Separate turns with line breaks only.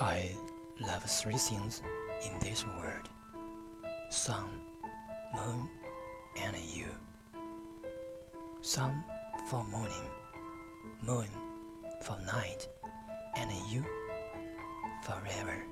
I love three things in this world sun, moon, and you. Sun for morning, moon for night, and you forever.